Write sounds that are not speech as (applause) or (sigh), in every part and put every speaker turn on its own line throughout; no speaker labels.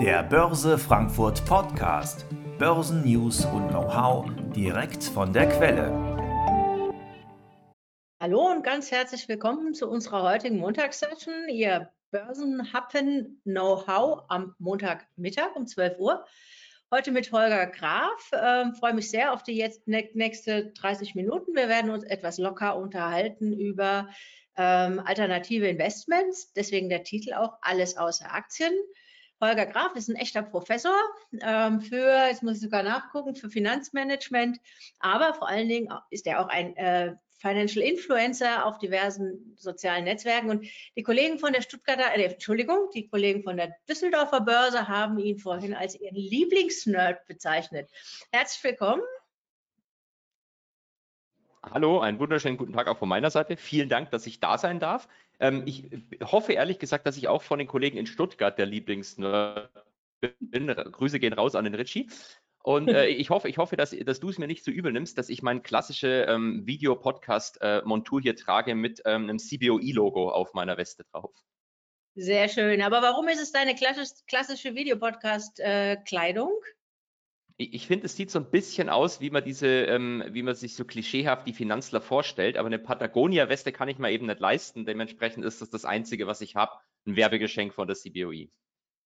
Der Börse Frankfurt Podcast. Börsennews und Know-how direkt von der Quelle.
Hallo und ganz herzlich willkommen zu unserer heutigen Montagssession. Ihr Börsenhappen Know-how am Montagmittag um 12 Uhr. Heute mit Holger Graf. Ähm, freue mich sehr auf die jetzt nächste 30 Minuten. Wir werden uns etwas locker unterhalten über ähm, alternative Investments. Deswegen der Titel auch Alles außer Aktien. Holger Graf ist ein echter Professor ähm, für, jetzt muss ich sogar nachgucken, für Finanzmanagement, aber vor allen Dingen ist er auch ein äh, Financial Influencer auf diversen sozialen Netzwerken. Und die Kollegen von der Stuttgarter, äh, Entschuldigung, die Kollegen von der Düsseldorfer Börse haben ihn vorhin als ihren Lieblingsnerd bezeichnet. Herzlich willkommen.
Hallo, einen wunderschönen guten Tag auch von meiner Seite. Vielen Dank, dass ich da sein darf. Ähm, ich hoffe ehrlich gesagt, dass ich auch von den Kollegen in Stuttgart der Lieblingsnerd bin. Grüße gehen raus an den Ritchie. Und äh, (laughs) ich hoffe, ich hoffe, dass, dass du es mir nicht zu so übel nimmst, dass ich meine klassische ähm, Video-Podcast-Montur äh, hier trage mit ähm, einem CBOI-Logo auf meiner Weste drauf.
Sehr schön. Aber warum ist es deine klassische Videopodcast-Kleidung? Äh,
ich, ich finde, es sieht so ein bisschen aus, wie man diese, ähm, wie man sich so klischeehaft die Finanzler vorstellt. Aber eine Patagonia-Weste kann ich mir eben nicht leisten. Dementsprechend ist das das Einzige, was ich habe. Ein Werbegeschenk von der CBOI.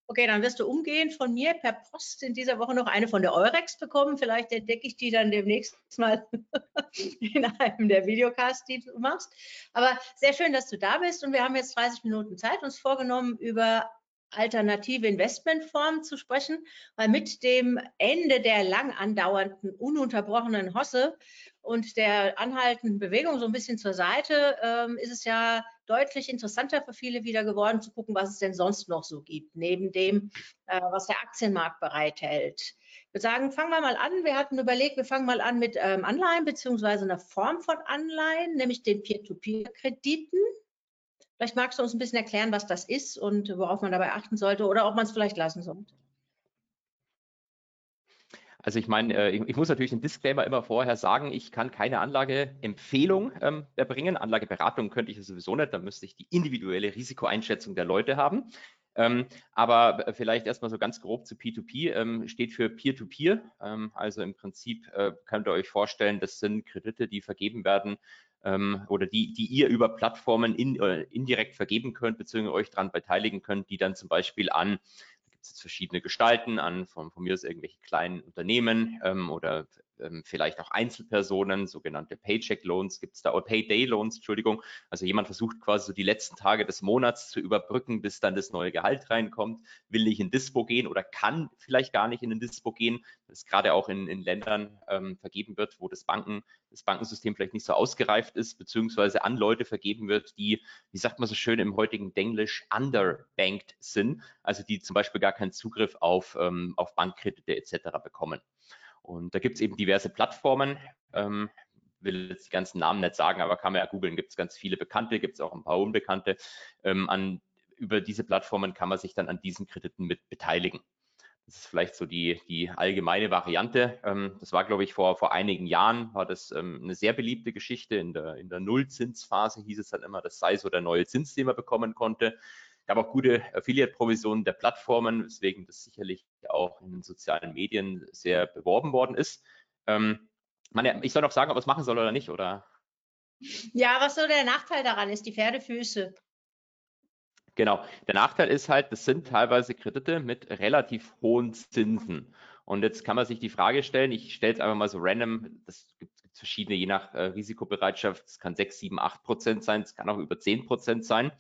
Okay, dann wirst du umgehend von mir per Post in dieser Woche noch eine von der Eurex bekommen. Vielleicht entdecke ich die dann demnächst mal (laughs) in einem der Videocasts, die du machst. Aber sehr schön, dass du da bist und wir haben jetzt 30 Minuten Zeit, uns vorgenommen, über alternative Investmentformen zu sprechen, weil mit dem Ende der lang andauernden, ununterbrochenen Hosse und der anhaltenden Bewegung so ein bisschen zur Seite ähm, ist es ja deutlich interessanter für viele wieder geworden zu gucken, was es denn sonst noch so gibt, neben dem, äh, was der Aktienmarkt bereithält. Ich würde sagen, fangen wir mal an. Wir hatten überlegt, wir fangen mal an mit ähm, Anleihen beziehungsweise einer Form von Anleihen, nämlich den Peer-to-Peer-Krediten. Vielleicht magst du uns ein bisschen erklären, was das ist und worauf man dabei achten sollte oder ob man es vielleicht lassen sollte.
Also ich meine, äh, ich, muss natürlich einen Disclaimer immer vorher sagen, ich kann keine Anlageempfehlung ähm, erbringen. Anlageberatung könnte ich sowieso nicht, da müsste ich die individuelle Risikoeinschätzung der Leute haben. Ähm, aber vielleicht erstmal so ganz grob zu P2P, ähm, steht für Peer-to-Peer. -Peer. Ähm, also im Prinzip äh, könnt ihr euch vorstellen, das sind Kredite, die vergeben werden ähm, oder die, die ihr über Plattformen in, äh, indirekt vergeben könnt, beziehungsweise euch daran beteiligen könnt, die dann zum Beispiel an gibt es jetzt verschiedene Gestalten an, von, von mir aus irgendwelche kleinen Unternehmen ähm, oder ähm, vielleicht auch Einzelpersonen, sogenannte Paycheck Loans gibt es da, oder Payday Loans, Entschuldigung. Also jemand versucht quasi so die letzten Tage des Monats zu überbrücken, bis dann das neue Gehalt reinkommt, will nicht in Dispo gehen oder kann vielleicht gar nicht in den Dispo gehen, das gerade auch in, in Ländern ähm, vergeben wird, wo das Banken, das Bankensystem vielleicht nicht so ausgereift ist, beziehungsweise an Leute vergeben wird, die, wie sagt man so schön im heutigen Denglisch, underbanked sind, also die zum Beispiel gar keinen Zugriff auf, ähm, auf Bankkredite etc. bekommen. Und da gibt es eben diverse Plattformen. Ähm, will jetzt die ganzen Namen nicht sagen, aber kann man ja googeln, gibt es ganz viele bekannte, gibt es auch ein paar unbekannte. Ähm, an, über diese Plattformen kann man sich dann an diesen Krediten mit beteiligen. Das ist vielleicht so die, die allgemeine Variante. Ähm, das war, glaube ich, vor, vor einigen Jahren, war das ähm, eine sehr beliebte Geschichte. In der, in der Nullzinsphase hieß es dann immer, das sei so der neue Zins, den man bekommen konnte gab auch gute Affiliate-Provisionen der Plattformen, weswegen das sicherlich auch in den sozialen Medien sehr beworben worden ist. Ähm, man, ich soll noch sagen, ob es machen soll oder nicht, oder?
Ja, was so der Nachteil daran ist, die Pferdefüße.
Genau. Der Nachteil ist halt, das sind teilweise Kredite mit relativ hohen Zinsen. Und jetzt kann man sich die Frage stellen, ich stelle es einfach mal so random, das gibt es verschiedene, je nach äh, Risikobereitschaft, es kann 6, 7, 8 Prozent sein, es kann auch über 10 Prozent sein.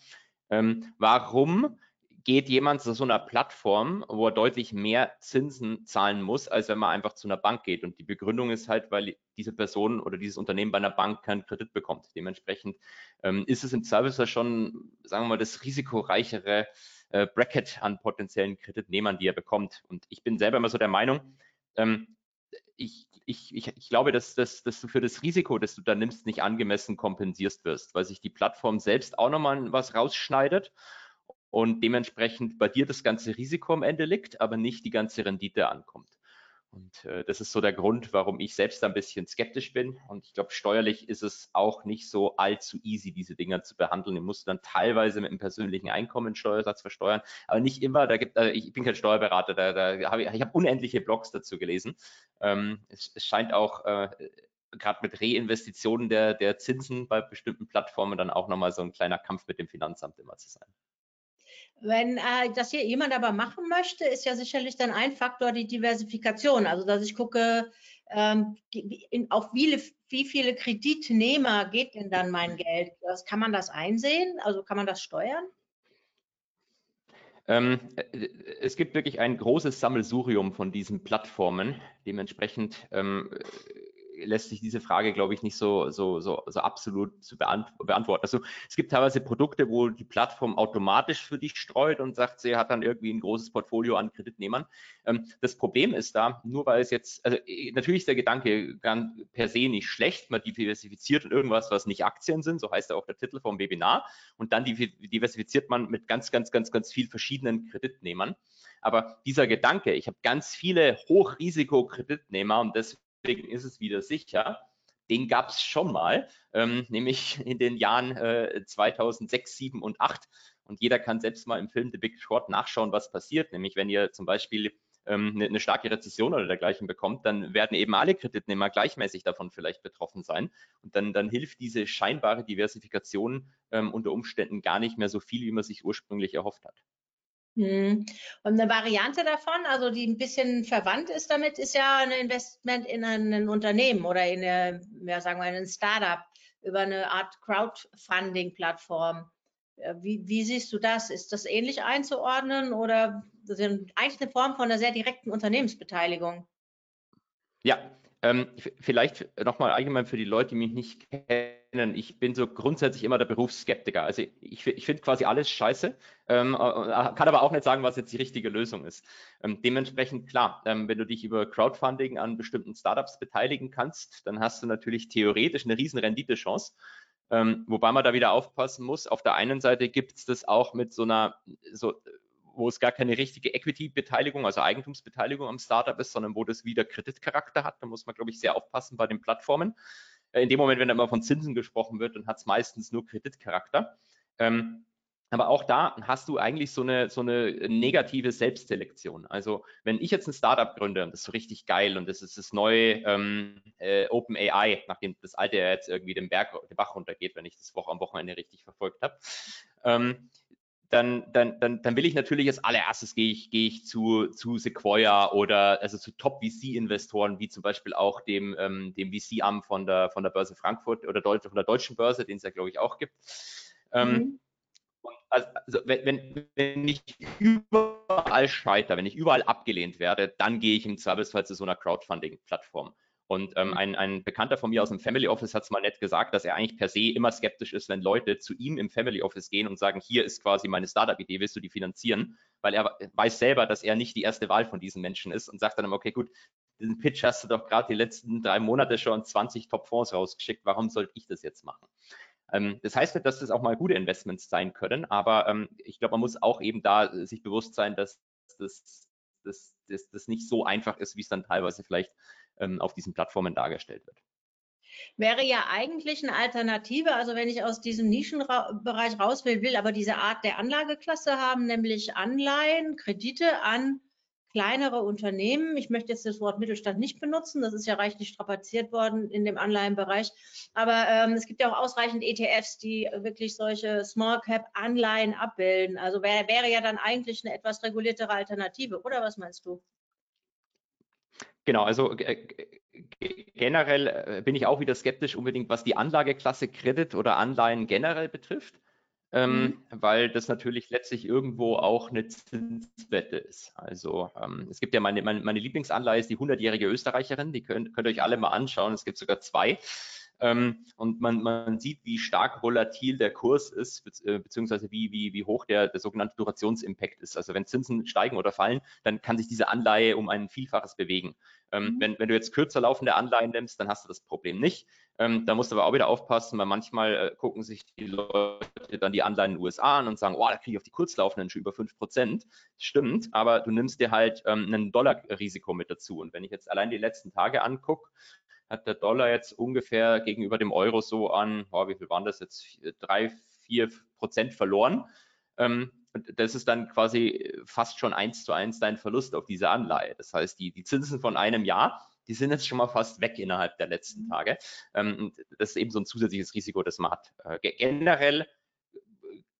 Ähm, warum geht jemand zu so einer Plattform, wo er deutlich mehr Zinsen zahlen muss, als wenn man einfach zu einer Bank geht? Und die Begründung ist halt, weil diese Person oder dieses Unternehmen bei einer Bank keinen Kredit bekommt. Dementsprechend ähm, ist es im Service schon, sagen wir mal, das risikoreichere äh, Bracket an potenziellen Kreditnehmern, die er bekommt. Und ich bin selber immer so der Meinung, ähm, ich, ich, ich, ich glaube, dass, dass, dass du für das Risiko, das du da nimmst, nicht angemessen kompensierst wirst, weil sich die Plattform selbst auch nochmal was rausschneidet und dementsprechend bei dir das ganze Risiko am Ende liegt, aber nicht die ganze Rendite ankommt. Und äh, das ist so der Grund, warum ich selbst ein bisschen skeptisch bin. Und ich glaube, steuerlich ist es auch nicht so allzu easy, diese Dinger zu behandeln. Ich muss dann teilweise mit einem persönlichen Einkommensteuersatz versteuern, aber nicht immer. Da gibt, äh, ich bin kein Steuerberater, da, da habe ich, ich habe unendliche Blogs dazu gelesen. Ähm, es, es, scheint auch äh, gerade mit Reinvestitionen der, der Zinsen bei bestimmten Plattformen dann auch nochmal so ein kleiner Kampf mit dem Finanzamt immer zu sein.
Wenn äh, das hier jemand aber machen möchte, ist ja sicherlich dann ein Faktor die Diversifikation. Also dass ich gucke, ähm, in, auf wie, wie viele Kreditnehmer geht denn dann mein Geld? Das, kann man das einsehen? Also kann man das steuern?
Ähm, äh, es gibt wirklich ein großes Sammelsurium von diesen Plattformen. Dementsprechend ähm, lässt sich diese Frage, glaube ich, nicht so, so, so, so absolut zu beant beantworten. Also es gibt teilweise Produkte, wo die Plattform automatisch für dich streut und sagt, sie hat dann irgendwie ein großes Portfolio an Kreditnehmern. Ähm, das Problem ist da, nur weil es jetzt, also äh, natürlich ist der Gedanke per se nicht schlecht, man diversifiziert irgendwas, was nicht Aktien sind, so heißt ja auch der Titel vom Webinar, und dann diversifiziert man mit ganz, ganz, ganz, ganz viel verschiedenen Kreditnehmern. Aber dieser Gedanke, ich habe ganz viele Hochrisiko-Kreditnehmer und deswegen deswegen ist es wieder sicher. Den gab es schon mal, ähm, nämlich in den Jahren äh, 2006, 7 und 8. Und jeder kann selbst mal im Film The Big Short nachschauen, was passiert. Nämlich, wenn ihr zum Beispiel ähm, eine, eine, starke Rezession oder dergleichen bekommt, dann werden eben alle Kreditnehmer gleichmäßig davon vielleicht betroffen sein. Und dann, dann hilft diese scheinbare Diversifikation ähm, unter Umständen gar nicht mehr so viel, wie man sich ursprünglich erhofft hat.
Hm. Und eine Variante davon, also die ein bisschen verwandt ist damit, ist ja ein Investment in ein Unternehmen oder in eine, ja, sagen wir, in ein Startup über eine Art Crowdfunding-Plattform. Äh, wie, wie, siehst du das? Ist das ähnlich einzuordnen oder sind eigentlich eine Form von einer sehr direkten Unternehmensbeteiligung?
Ja, ähm, vielleicht nochmal allgemein für die Leute, die mich nicht kennen. Ich bin so grundsätzlich immer der Berufsskeptiker. Also ich, ich finde quasi alles scheiße, ähm, äh, kann aber auch nicht sagen, was jetzt die richtige Lösung ist. Ähm, dementsprechend klar, ähm, wenn du dich über Crowdfunding an bestimmten Startups beteiligen kannst, dann hast du natürlich theoretisch eine riesen Renditechance. Ähm, wobei man da wieder aufpassen muss. Auf der einen Seite gibt es das auch mit so einer so wo es gar keine richtige Equity-Beteiligung, also Eigentumsbeteiligung am Startup ist, sondern wo das wieder Kreditcharakter hat. Da muss man, glaube ich, sehr aufpassen bei den Plattformen. Äh, in dem Moment, wenn da immer von Zinsen gesprochen wird, dann hat es meistens nur Kreditcharakter. Ähm, aber auch da hast du eigentlich so eine, so eine negative Selbstselektion. Also wenn ich jetzt ein Startup gründe und das ist so richtig geil und das ist das neue ähm, äh, OpenAI, nachdem das alte ja jetzt irgendwie den Berg, den Bach runtergeht, wenn ich das Woche am Wochenende richtig verfolgt habe, ähm, dann, dann, dann, dann will ich natürlich als allererstes gehe ich, gehe ich zu, zu Sequoia oder also zu Top-VC-Investoren, wie zum Beispiel auch dem, ähm, dem VC-Arm von der, von der Börse Frankfurt oder Deutsch, von der deutschen Börse, den es ja, glaube ich, auch gibt. Ähm, mhm. Also, also wenn, wenn, wenn ich überall scheitere, wenn ich überall abgelehnt werde, dann gehe ich im Zweifelsfall zu so einer Crowdfunding-Plattform. Und ähm, mhm. ein, ein Bekannter von mir aus dem Family Office hat es mal nett gesagt, dass er eigentlich per se immer skeptisch ist, wenn Leute zu ihm im Family Office gehen und sagen, hier ist quasi meine Startup-Idee, willst du die finanzieren? Weil er weiß selber, dass er nicht die erste Wahl von diesen Menschen ist und sagt dann immer, okay, gut, diesen Pitch hast du doch gerade die letzten drei Monate schon 20 Top-Fonds rausgeschickt, warum sollte ich das jetzt machen? Ähm, das heißt nicht, dass das auch mal gute Investments sein können, aber ähm, ich glaube, man muss auch eben da sich bewusst sein, dass das, das, das, das nicht so einfach ist, wie es dann teilweise vielleicht auf diesen Plattformen dargestellt wird.
Wäre ja eigentlich eine Alternative, also wenn ich aus diesem Nischenbereich raus will, will aber diese Art der Anlageklasse haben, nämlich Anleihen, Kredite an kleinere Unternehmen. Ich möchte jetzt das Wort Mittelstand nicht benutzen, das ist ja reichlich strapaziert worden in dem Anleihenbereich. Aber ähm, es gibt ja auch ausreichend ETFs, die wirklich solche Small Cap Anleihen abbilden. Also wär, wäre ja dann eigentlich eine etwas reguliertere Alternative, oder was meinst du?
Genau, also äh, generell äh, bin ich auch wieder skeptisch unbedingt, was die Anlageklasse Kredit oder Anleihen generell betrifft, ähm, mhm. weil das natürlich letztlich irgendwo auch eine Zinswette ist. Also ähm, es gibt ja meine, meine, meine Lieblingsanleihe ist die 100-jährige Österreicherin, die könnt, könnt ihr euch alle mal anschauen. Es gibt sogar zwei. Ähm, und man, man sieht, wie stark volatil der Kurs ist, äh, beziehungsweise wie, wie, wie hoch der, der sogenannte Durationsimpact ist. Also wenn Zinsen steigen oder fallen, dann kann sich diese Anleihe um ein Vielfaches bewegen. Ähm, mhm. wenn, wenn du jetzt kürzer laufende Anleihen nimmst, dann hast du das Problem nicht. Ähm, da musst du aber auch wieder aufpassen, weil manchmal äh, gucken sich die Leute dann die Anleihen in den USA an und sagen, oh, da kriege ich auf die kurzlaufenden schon über 5 Prozent. Stimmt, aber du nimmst dir halt ähm, ein Dollarrisiko mit dazu. Und wenn ich jetzt allein die letzten Tage angucke, hat der Dollar jetzt ungefähr gegenüber dem Euro so an, oh, wie viel waren das jetzt, drei, vier Prozent verloren. Ähm, und das ist dann quasi fast schon eins zu eins dein Verlust auf diese Anleihe. Das heißt, die, die Zinsen von einem Jahr, die sind jetzt schon mal fast weg innerhalb der letzten Tage. Ähm, das ist eben so ein zusätzliches Risiko, das man hat. Äh, generell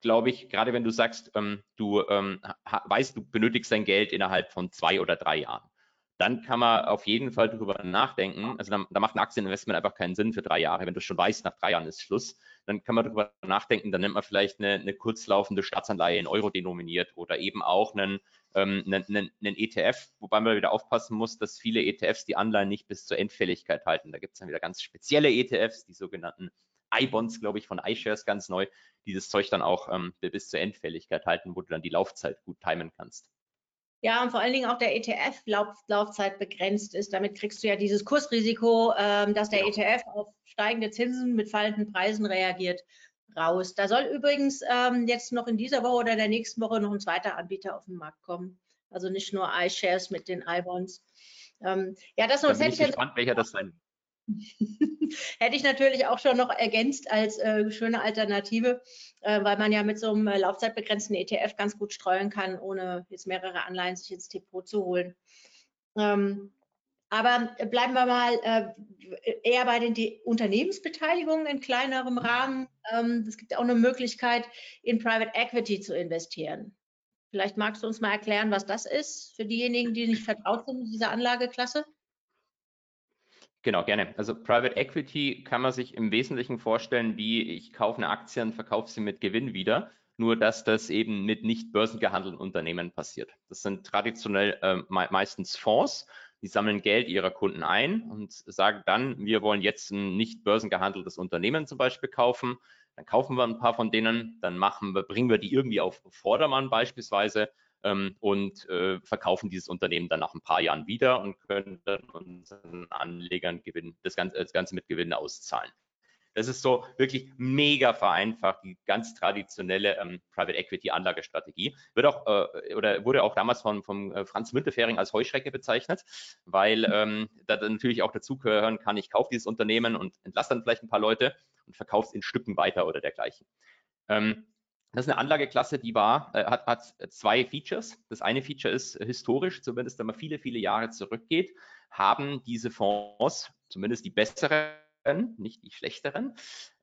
glaube ich, gerade wenn du sagst, ähm, du ähm, weißt, du benötigst dein Geld innerhalb von zwei oder drei Jahren dann kann man auf jeden Fall darüber nachdenken. Also da, da, macht ein Aktieninvestment einfach keinen Sinn für drei Jahre. Wenn du schon weißt, nach drei Jahren ist Schluss, dann kann man darüber nachdenken, dann nimmt man vielleicht eine, eine kurzlaufende Staatsanleihe in Euro denominiert oder eben auch einen, ähm, einen, einen, einen, ETF, wobei man wieder aufpassen muss, dass viele ETFs die Anleihen nicht bis zur Endfälligkeit halten. Da gibt es dann wieder ganz spezielle ETFs, die sogenannten iBonds, glaube ich, von iShares ganz neu, die das Zeug dann auch ähm, bis zur Endfälligkeit halten, wo du dann die Laufzeit gut timen kannst.
Ja, und vor allen Dingen auch der ETF-Laufzeit begrenzt ist. Damit kriegst du ja dieses Kursrisiko, ähm, dass der genau. ETF auf steigende Zinsen mit fallenden Preisen reagiert, raus. Da soll übrigens ähm, jetzt noch in dieser Woche oder der nächsten Woche noch ein zweiter Anbieter auf den Markt kommen. Also nicht nur iShares mit den iBonds.
Ähm, ja, das noch. Da bin ich gespannt, welcher das sein (laughs)
Hätte ich natürlich auch schon noch ergänzt als äh, schöne Alternative, äh, weil man ja mit so einem äh, laufzeitbegrenzten ETF ganz gut streuen kann, ohne jetzt mehrere Anleihen sich ins Depot zu holen. Ähm, aber bleiben wir mal äh, eher bei den De Unternehmensbeteiligungen in kleinerem Rahmen. Ähm, es gibt auch eine Möglichkeit, in Private Equity zu investieren. Vielleicht magst du uns mal erklären, was das ist für diejenigen, die nicht vertraut sind mit dieser Anlageklasse?
Genau, gerne. Also Private Equity kann man sich im Wesentlichen vorstellen, wie ich kaufe eine Aktie und verkaufe sie mit Gewinn wieder, nur dass das eben mit nicht börsengehandelten Unternehmen passiert. Das sind traditionell äh, meistens Fonds, die sammeln Geld ihrer Kunden ein und sagen dann, wir wollen jetzt ein nicht börsengehandeltes Unternehmen zum Beispiel kaufen. Dann kaufen wir ein paar von denen, dann machen wir, bringen wir die irgendwie auf Vordermann beispielsweise ähm, und äh, verkaufen dieses Unternehmen dann nach ein paar Jahren wieder und können dann unseren Anlegern Gewinn, das Ganze, das Ganze mit Gewinn auszahlen. Das ist so wirklich mega vereinfacht, die ganz traditionelle ähm, Private Equity Anlagestrategie. Wird auch äh, oder wurde auch damals von, von äh, Franz Müntefering als Heuschrecke bezeichnet, weil ähm, da natürlich auch dazugehören kann, ich kaufe dieses Unternehmen und entlasse dann vielleicht ein paar Leute und verkaufe es in Stücken weiter oder dergleichen. Ähm, das ist eine Anlageklasse, die war, äh, hat, hat zwei Features. Das eine Feature ist historisch, zumindest wenn man viele, viele Jahre zurückgeht, haben diese Fonds, zumindest die besseren, nicht die schlechteren,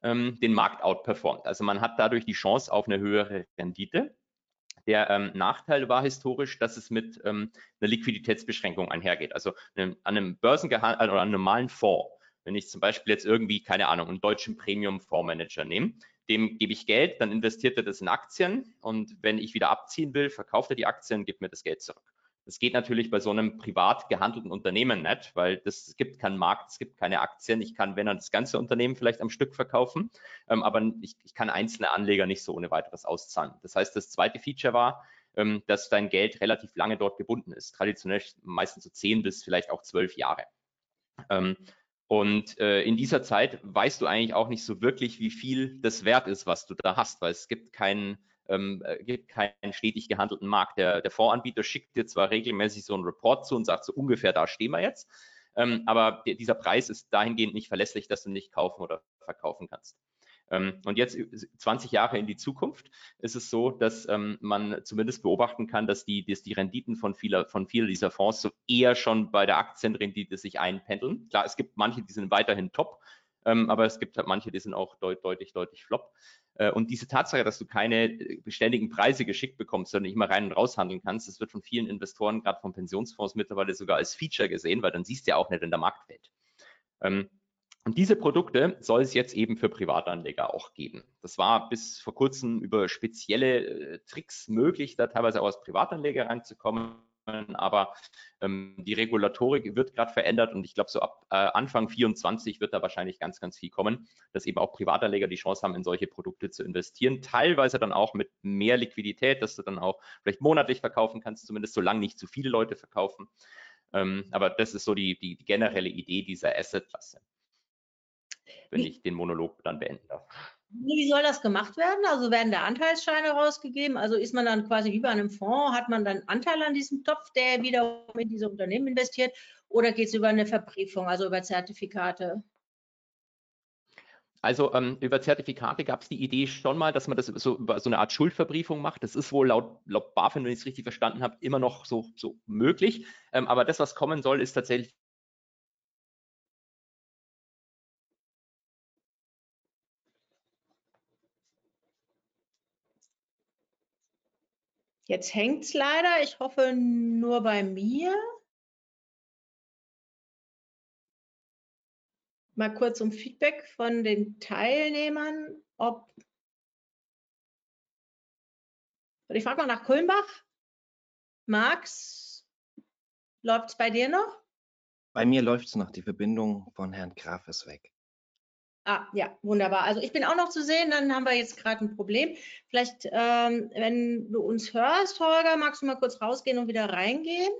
ähm, den Markt outperformt. Also man hat dadurch die Chance auf eine höhere Rendite. Der ähm, Nachteil war historisch, dass es mit ähm, einer Liquiditätsbeschränkung einhergeht. Also einem, an einem Börsengehandel oder einem normalen Fonds, wenn ich zum Beispiel jetzt irgendwie, keine Ahnung, einen deutschen Premium-Fondsmanager nehme, dem gebe ich Geld, dann investiert er das in Aktien und wenn ich wieder abziehen will, verkauft er die Aktien gibt mir das Geld zurück. Das geht natürlich bei so einem privat gehandelten Unternehmen nicht, weil das, es gibt keinen Markt, es gibt keine Aktien. Ich kann, wenn er das ganze Unternehmen vielleicht am Stück verkaufen, ähm, aber ich, ich, kann einzelne Anleger nicht so ohne weiteres auszahlen. Das heißt, das zweite Feature war, ähm, dass dein Geld relativ lange dort gebunden ist. Traditionell meistens so zehn bis vielleicht auch zwölf Jahre. Ähm, und äh, in dieser Zeit weißt du eigentlich auch nicht so wirklich, wie viel das wert ist, was du da hast, weil es gibt keinen, ähm, äh, gibt keinen stetig gehandelten Markt. Der, der Fondsanbieter schickt dir zwar regelmäßig so einen Report zu und sagt so ungefähr, da stehen wir jetzt, ähm, aber dieser Preis ist dahingehend nicht verlässlich, dass du nicht kaufen oder verkaufen kannst. Ähm, und jetzt 20 Jahre in die Zukunft ist es so, dass ähm, man zumindest beobachten kann, dass die, dass die Renditen von vieler, von vielen dieser Fonds so eher schon bei der Aktienrendite sich einpendeln. Klar, es gibt manche, die sind weiterhin top, ähm, aber es gibt halt manche, die sind auch deut deutlich, deutlich flop. Äh, und diese Tatsache, dass du keine äh, beständigen Preise geschickt bekommst, sondern nicht mal rein und raus handeln kannst, das wird von vielen Investoren, gerade von Pensionsfonds mittlerweile sogar als Feature gesehen, weil dann siehst du ja auch nicht in der Marktwelt. Und diese Produkte soll es jetzt eben für Privatanleger auch geben. Das war bis vor kurzem über spezielle äh, Tricks möglich, da teilweise auch als Privatanleger reinzukommen. aber ähm, die Regulatorik wird gerade verändert und ich glaube, so ab äh, Anfang 24 wird da wahrscheinlich ganz, ganz viel kommen, dass eben auch Privatanleger die Chance haben, in solche Produkte zu investieren. Teilweise dann auch mit mehr Liquidität, dass du dann auch vielleicht monatlich verkaufen kannst, zumindest solange nicht zu viele Leute verkaufen. Ähm, aber das ist so die, die, die generelle Idee dieser Asset-Klasse, wenn ich den Monolog dann beenden darf.
Wie soll das gemacht werden? Also werden da Anteilsscheine rausgegeben? Also ist man dann quasi wie bei einem Fonds, hat man dann Anteil an diesem Topf, der wiederum in diese Unternehmen investiert? Oder geht es über eine Verbriefung, also über Zertifikate?
Also ähm, über Zertifikate gab es die Idee schon mal, dass man das so über so eine Art Schuldverbriefung macht. Das ist wohl laut, laut BaFin, wenn ich es richtig verstanden habe, immer noch so, so möglich. Ähm, aber das, was kommen soll, ist tatsächlich
Jetzt hängt es leider. Ich hoffe nur bei mir. Mal kurz um Feedback von den Teilnehmern, ob. Ich frage mal nach Kulmbach. Max, läuft es bei dir noch?
Bei mir läuft es noch. Die Verbindung von Herrn Graf ist weg.
Ah, ja, wunderbar. Also ich bin auch noch zu sehen, dann haben wir jetzt gerade ein Problem. Vielleicht, ähm, wenn du uns hörst, Holger, magst du mal kurz rausgehen und wieder reingehen?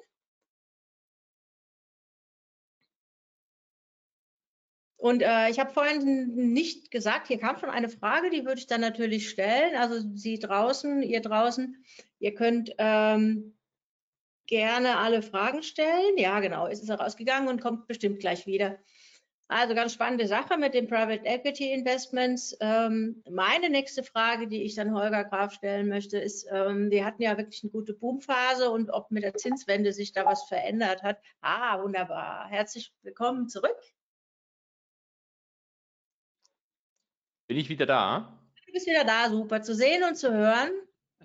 Und äh, ich habe vorhin nicht gesagt, hier kam schon eine Frage, die würde ich dann natürlich stellen. Also Sie draußen, ihr draußen, ihr könnt ähm, gerne alle Fragen stellen. Ja, genau, ist es rausgegangen und kommt bestimmt gleich wieder. Also ganz spannende Sache mit den Private Equity Investments. Ähm, meine nächste Frage, die ich dann Holger Graf stellen möchte, ist, ähm, wir hatten ja wirklich eine gute Boomphase und ob mit der Zinswende sich da was verändert hat. Ah, wunderbar. Herzlich willkommen zurück.
Bin ich wieder da?
Du bist wieder da, super zu sehen und zu hören.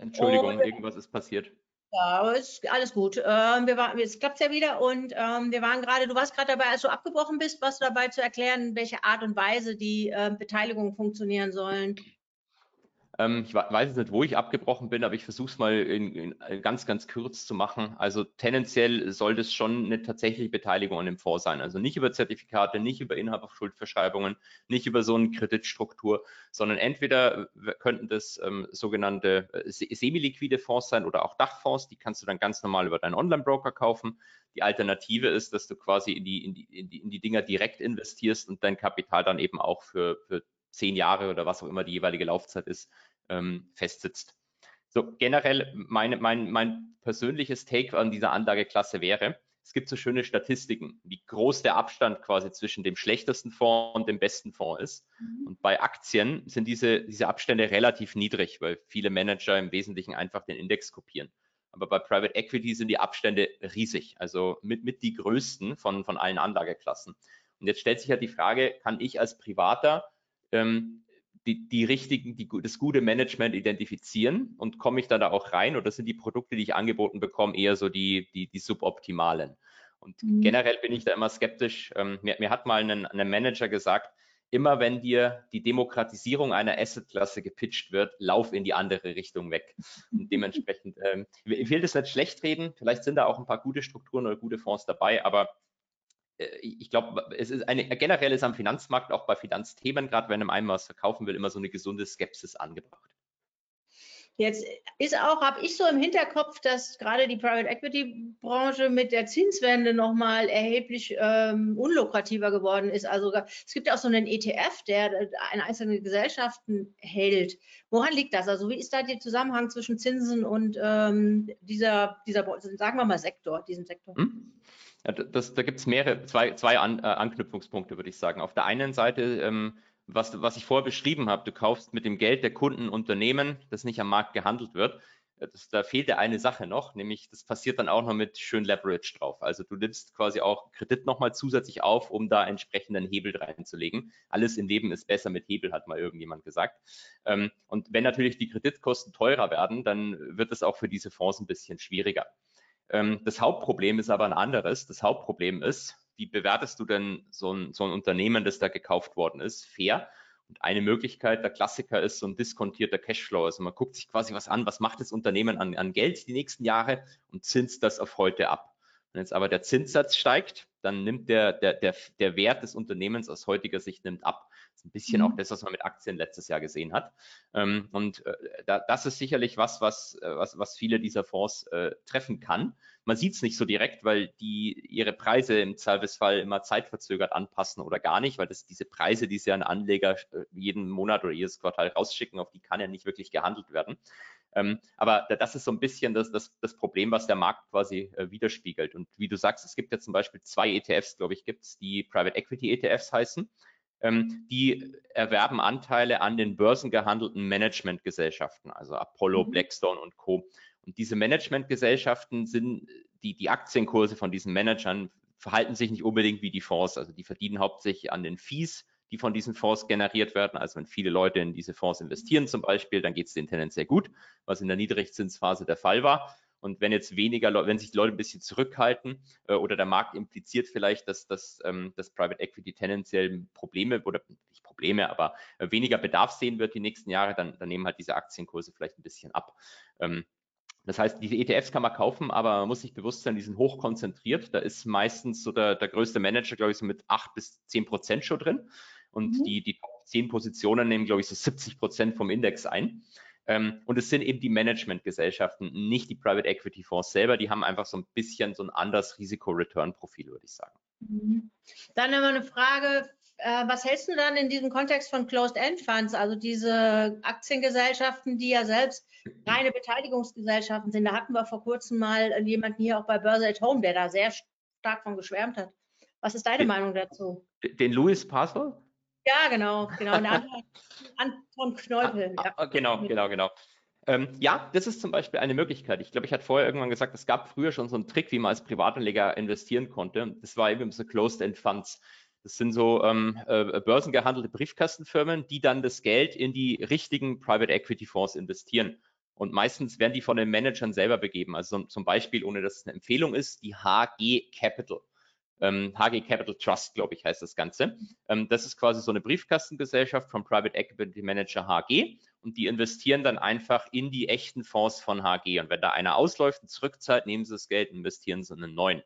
Entschuldigung, und, irgendwas ist passiert.
Ja, ist alles gut. Ähm, wir waren, es klappt ja wieder und ähm, wir waren gerade, du warst gerade dabei, als du abgebrochen bist, was dabei zu erklären, welche Art und Weise die äh, Beteiligungen funktionieren sollen.
Ähm, ich weiß jetzt nicht, wo ich abgebrochen bin, aber ich versuche es mal in, in, äh, ganz, ganz kurz zu machen. Also tendenziell soll das schon eine tatsächliche Beteiligung an dem Fonds sein. Also nicht über Zertifikate, nicht über Inhaberschuldverschreibungen, nicht über so eine Kreditstruktur, sondern entweder könnten das ähm, sogenannte äh, semi-liquide Fonds sein oder auch Dachfonds. Die kannst du dann ganz normal über deinen Online-Broker kaufen. Die Alternative ist, dass du quasi in die, in die, in die, in die Dinger direkt investierst und dein Kapital dann eben auch für, für zehn Jahre oder was auch immer die jeweilige Laufzeit ist, ähm, festsitzt. So generell meine, mein, mein persönliches Take an dieser Anlageklasse wäre, es gibt so schöne Statistiken, wie groß der Abstand quasi zwischen dem schlechtesten Fonds und dem besten Fonds ist. Mhm. Und bei Aktien sind diese, diese Abstände relativ niedrig, weil viele Manager im Wesentlichen einfach den Index kopieren. Aber bei Private Equity sind die Abstände riesig, also mit, mit die größten von, von allen Anlageklassen. Und jetzt stellt sich ja die Frage, kann ich als Privater ähm, die, die richtigen, die, das gute Management identifizieren und komme ich da, da auch rein oder sind die Produkte, die ich angeboten bekomme, eher so die, die, die suboptimalen? Und mhm. generell bin ich da immer skeptisch. Ähm, mir, mir, hat mal ein, ein Manager gesagt, immer wenn dir die Demokratisierung einer Assetklasse gepitcht wird, lauf in die andere Richtung weg. Und dementsprechend, ähm, ich will das nicht schlecht reden, vielleicht sind da auch ein paar gute Strukturen oder gute Fonds dabei, aber ich glaube, es ist eine generell ist am Finanzmarkt, auch bei Finanzthemen, gerade wenn einem was verkaufen will, immer so eine gesunde Skepsis angebracht.
Jetzt ist auch, habe ich so im Hinterkopf, dass gerade die Private Equity Branche mit der Zinswende nochmal erheblich ähm, unlukrativer geworden ist. Also es gibt ja auch so einen ETF, der einzelne Gesellschaften hält. Woran liegt das? Also wie ist da der Zusammenhang zwischen Zinsen und ähm, dieser, dieser, sagen wir mal, Sektor, diesem Sektor? Hm?
Ja, das, da gibt es mehrere, zwei, zwei An, äh, Anknüpfungspunkte, würde ich sagen. Auf der einen Seite, ähm, was, was ich vorher beschrieben habe, du kaufst mit dem Geld der Kunden Unternehmen, das nicht am Markt gehandelt wird. Äh, das, da fehlt ja eine Sache noch, nämlich das passiert dann auch noch mit schön Leverage drauf. Also du nimmst quasi auch Kredit nochmal zusätzlich auf, um da entsprechenden Hebel reinzulegen. Alles im Leben ist besser mit Hebel, hat mal irgendjemand gesagt. Ähm, und wenn natürlich die Kreditkosten teurer werden, dann wird es auch für diese Fonds ein bisschen schwieriger. Ähm, das Hauptproblem ist aber ein anderes. Das Hauptproblem ist, wie bewertest du denn so ein, so ein Unternehmen, das da gekauft worden ist, fair? Und eine Möglichkeit, der Klassiker ist so ein diskontierter Cashflow. Also man guckt sich quasi was an, was macht das Unternehmen an, an Geld die nächsten Jahre und zinst das auf heute ab. Wenn jetzt aber der Zinssatz steigt, dann nimmt der, der, der, der Wert des Unternehmens aus heutiger Sicht nimmt ab. Ein bisschen mhm. auch das, was man mit Aktien letztes Jahr gesehen hat. Ähm, und äh, das ist sicherlich was, was, äh, was, was viele dieser Fonds äh, treffen kann. Man sieht es nicht so direkt, weil die ihre Preise im Zweifelsfall immer zeitverzögert anpassen oder gar nicht, weil das diese Preise, die sie an Anleger jeden Monat oder jedes Quartal rausschicken, auf die kann ja nicht wirklich gehandelt werden. Ähm, aber das ist so ein bisschen das, das, das Problem, was der Markt quasi äh, widerspiegelt. Und wie du sagst, es gibt ja zum Beispiel zwei ETFs, glaube ich, gibt es, die Private Equity ETFs heißen. Ähm, die erwerben Anteile an den börsengehandelten Managementgesellschaften, also Apollo, mhm. Blackstone und Co. Und diese Managementgesellschaften sind, die, die Aktienkurse von diesen Managern verhalten sich nicht unbedingt wie die Fonds. Also die verdienen hauptsächlich an den Fees, die von diesen Fonds generiert werden. Also wenn viele Leute in diese Fonds investieren zum Beispiel, dann geht es denen tendenziell gut, was in der Niedrigzinsphase der Fall war. Und wenn jetzt weniger, wenn sich die Leute ein bisschen zurückhalten äh, oder der Markt impliziert vielleicht, dass, dass ähm, das Private Equity tendenziell Probleme oder nicht Probleme, aber äh, weniger Bedarf sehen wird die nächsten Jahre, dann, dann nehmen halt diese Aktienkurse vielleicht ein bisschen ab. Ähm, das heißt, diese ETFs kann man kaufen, aber man muss sich bewusst sein, die sind hoch konzentriert. Da ist meistens so der, der größte Manager, glaube ich, so mit acht bis zehn Prozent schon drin. Und mhm. die, die Top 10 Positionen nehmen, glaube ich, so 70 Prozent vom Index ein. Ähm, und es sind eben die Managementgesellschaften, nicht die Private Equity Fonds selber. Die haben einfach so ein bisschen so ein anderes Risiko-Return-Profil, würde ich sagen.
Mhm. Dann immer eine Frage. Äh, was hältst du dann in diesem Kontext von Closed-End-Funds, also diese Aktiengesellschaften, die ja selbst reine Beteiligungsgesellschaften sind? Da hatten wir vor kurzem mal jemanden hier auch bei Börse at Home, der da sehr stark von geschwärmt hat. Was ist deine den, Meinung dazu?
Den Louis Pascal?
Ja, genau, genau. Anton Kneupel.
Ja. Ah, genau, genau, genau. Ähm, ja, das ist zum Beispiel eine Möglichkeit. Ich glaube, ich hatte vorher irgendwann gesagt, es gab früher schon so einen Trick, wie man als Privatanleger investieren konnte. Das war eben so Closed-End Funds. Das sind so ähm, äh, börsengehandelte Briefkastenfirmen, die dann das Geld in die richtigen Private Equity Fonds investieren. Und meistens werden die von den Managern selber begeben. Also zum Beispiel, ohne dass es eine Empfehlung ist, die HG Capital HG Capital Trust, glaube ich, heißt das Ganze. Ähm, das ist quasi so eine Briefkastengesellschaft vom Private Equity Manager HG und die investieren dann einfach in die echten Fonds von HG. Und wenn da einer ausläuft und zurückzahlt, nehmen sie das Geld und investieren sie in einen neuen.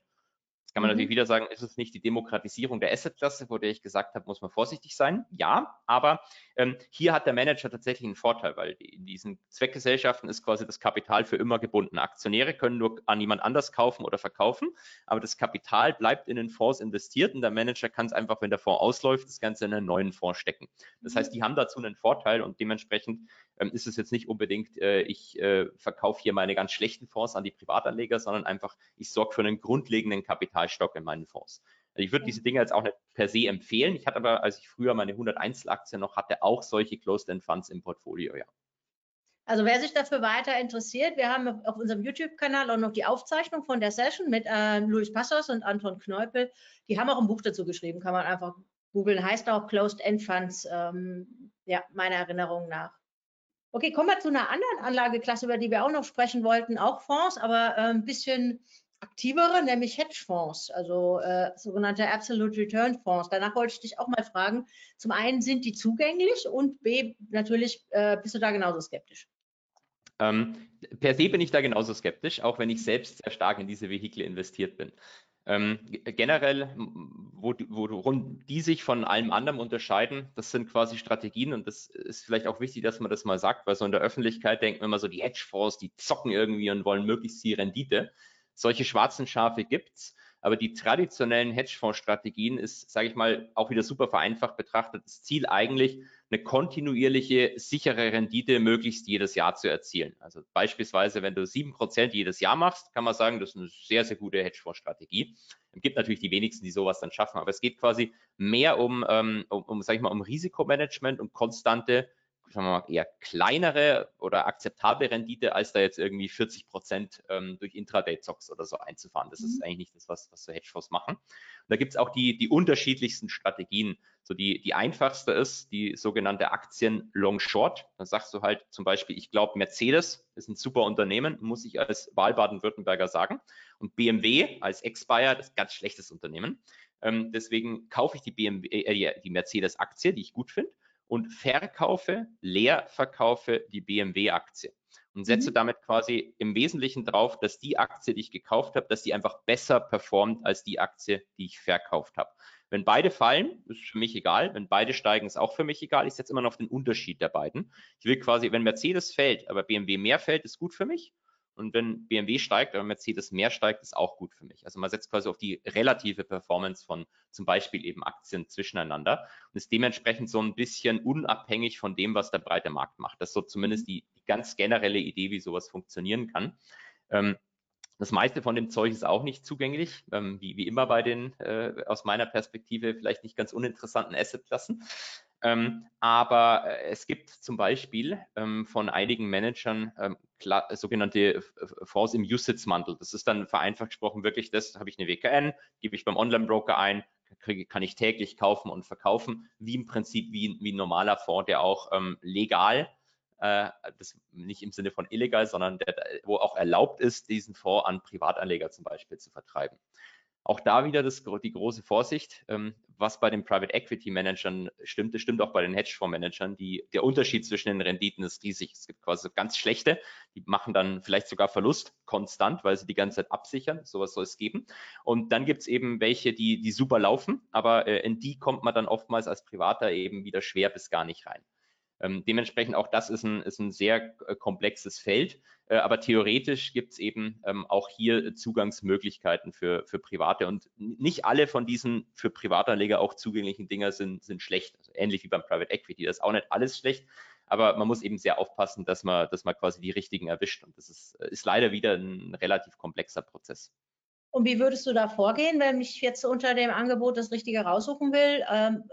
Kann man mhm. natürlich wieder sagen, ist es nicht die Demokratisierung der Assetklasse, vor der ich gesagt habe, muss man vorsichtig sein? Ja, aber ähm, hier hat der Manager tatsächlich einen Vorteil, weil in diesen Zweckgesellschaften ist quasi das Kapital für immer gebunden. Aktionäre können nur an jemand anders kaufen oder verkaufen, aber das Kapital bleibt in den Fonds investiert und der Manager kann es einfach, wenn der Fonds ausläuft, das Ganze in einen neuen Fonds stecken. Das heißt, die haben dazu einen Vorteil und dementsprechend ähm, ist es jetzt nicht unbedingt, äh, ich äh, verkaufe hier meine ganz schlechten Fonds an die Privatanleger, sondern einfach, ich sorge für einen grundlegenden Kapitalstock in meinen Fonds. Also ich würde diese Dinge jetzt auch nicht per se empfehlen. Ich hatte aber, als ich früher meine 100 Einzelaktien noch hatte, auch solche Closed-End Funds im Portfolio, ja.
Also wer sich dafür weiter interessiert, wir haben auf unserem YouTube-Kanal auch noch die Aufzeichnung von der Session mit äh, Luis Passos und Anton Kneupel. Die haben auch ein Buch dazu geschrieben, kann man einfach googeln. Heißt auch Closed End Funds, ähm, ja, meiner Erinnerung nach. Okay, kommen wir zu einer anderen Anlageklasse, über die wir auch noch sprechen wollten, auch Fonds, aber äh, ein bisschen aktivere, nämlich Hedgefonds, also äh, sogenannte Absolute Return Fonds. Danach wollte ich dich auch mal fragen. Zum einen sind die zugänglich und B, natürlich äh, bist du da genauso skeptisch.
Ähm, per se bin ich da genauso skeptisch, auch wenn ich selbst sehr stark in diese Vehikel investiert bin. Ähm, generell, wo, worum die sich von allem anderen unterscheiden, das sind quasi Strategien und das ist vielleicht auch wichtig, dass man das mal sagt, weil so in der Öffentlichkeit denken wir immer so, die Hedgefonds, die zocken irgendwie und wollen möglichst die Rendite. Solche schwarzen Schafe gibt's. Aber die traditionellen Hedgefonds-Strategien ist, sage ich mal, auch wieder super vereinfacht betrachtet, das Ziel eigentlich, eine kontinuierliche, sichere Rendite möglichst jedes Jahr zu erzielen. Also beispielsweise, wenn du sieben Prozent jedes Jahr machst, kann man sagen, das ist eine sehr, sehr gute Hedgefonds-Strategie. Es gibt natürlich die wenigsten, die sowas dann schaffen, aber es geht quasi mehr um, ähm, um, um sage ich mal, um Risikomanagement und konstante sagen wir mal, eher kleinere oder akzeptable Rendite, als da jetzt irgendwie 40 Prozent ähm, durch Intraday-Zocks oder so einzufahren. Das mhm. ist eigentlich nicht das, was, was so Hedgefonds machen. Und da gibt es auch die, die unterschiedlichsten Strategien. So die, die einfachste ist die sogenannte Aktien Long Short. Da sagst du halt zum Beispiel, ich glaube, Mercedes ist ein super Unternehmen, muss ich als Wahl-Baden-Württemberger sagen. Und BMW als Ex-Buyer, das ist ein ganz schlechtes Unternehmen. Ähm, deswegen kaufe ich die BMW, äh, die Mercedes-Aktie, die ich gut finde und verkaufe, leer verkaufe die BMW-Aktie und setze mhm. damit quasi im Wesentlichen drauf, dass die Aktie, die ich gekauft habe, dass die einfach besser performt als die Aktie, die ich verkauft habe. Wenn beide fallen, ist für mich egal. Wenn beide steigen, ist auch für mich egal. Ich setze immer noch auf den Unterschied der beiden. Ich will quasi, wenn Mercedes fällt, aber BMW mehr fällt, ist gut für mich. Und wenn BMW steigt, aber Mercedes mehr steigt, ist auch gut für mich. Also man setzt quasi auf die relative Performance von zum Beispiel eben Aktien zwischeneinander und ist dementsprechend so ein bisschen unabhängig von dem, was der breite Markt macht. Das ist so zumindest die, die ganz generelle Idee, wie sowas funktionieren kann. Ähm, das meiste von dem Zeug ist auch nicht zugänglich, ähm, wie, wie immer bei den äh, aus meiner Perspektive vielleicht nicht ganz uninteressanten Assetklassen. Ähm, aber äh, es gibt zum Beispiel ähm, von einigen Managern ähm, sogenannte Fonds im Usage-Mantel. Das ist dann vereinfacht gesprochen wirklich das, habe ich eine WKN, gebe ich beim Online-Broker ein, kriege, kann ich täglich kaufen und verkaufen, wie im Prinzip wie, wie ein normaler Fonds, der auch ähm, legal äh, das nicht im Sinne von illegal, sondern der, wo auch erlaubt ist, diesen Fonds an Privatanleger zum Beispiel zu vertreiben. Auch da wieder das, die große Vorsicht, ähm, was bei den Private Equity Managern stimmt, das stimmt auch bei den Hedgefonds Managern. Die, der Unterschied zwischen den Renditen ist riesig. Es gibt quasi ganz schlechte, die machen dann vielleicht sogar Verlust konstant, weil sie die ganze Zeit absichern. Sowas soll es geben. Und dann gibt es eben welche, die, die super laufen, aber äh, in die kommt man dann oftmals als Privater eben wieder schwer bis gar nicht rein. Ähm, dementsprechend auch das ist ein, ist ein sehr äh, komplexes Feld, aber theoretisch gibt es eben ähm, auch hier Zugangsmöglichkeiten für, für Private und nicht alle von diesen für Privatanleger auch zugänglichen Dinger sind, sind schlecht, also ähnlich wie beim Private Equity, das ist auch nicht alles schlecht, aber man muss eben sehr aufpassen, dass man, dass man quasi die richtigen erwischt und das ist, ist leider wieder ein relativ komplexer Prozess.
Und wie würdest du da vorgehen, wenn ich jetzt unter dem Angebot das Richtige raussuchen will? Ähm,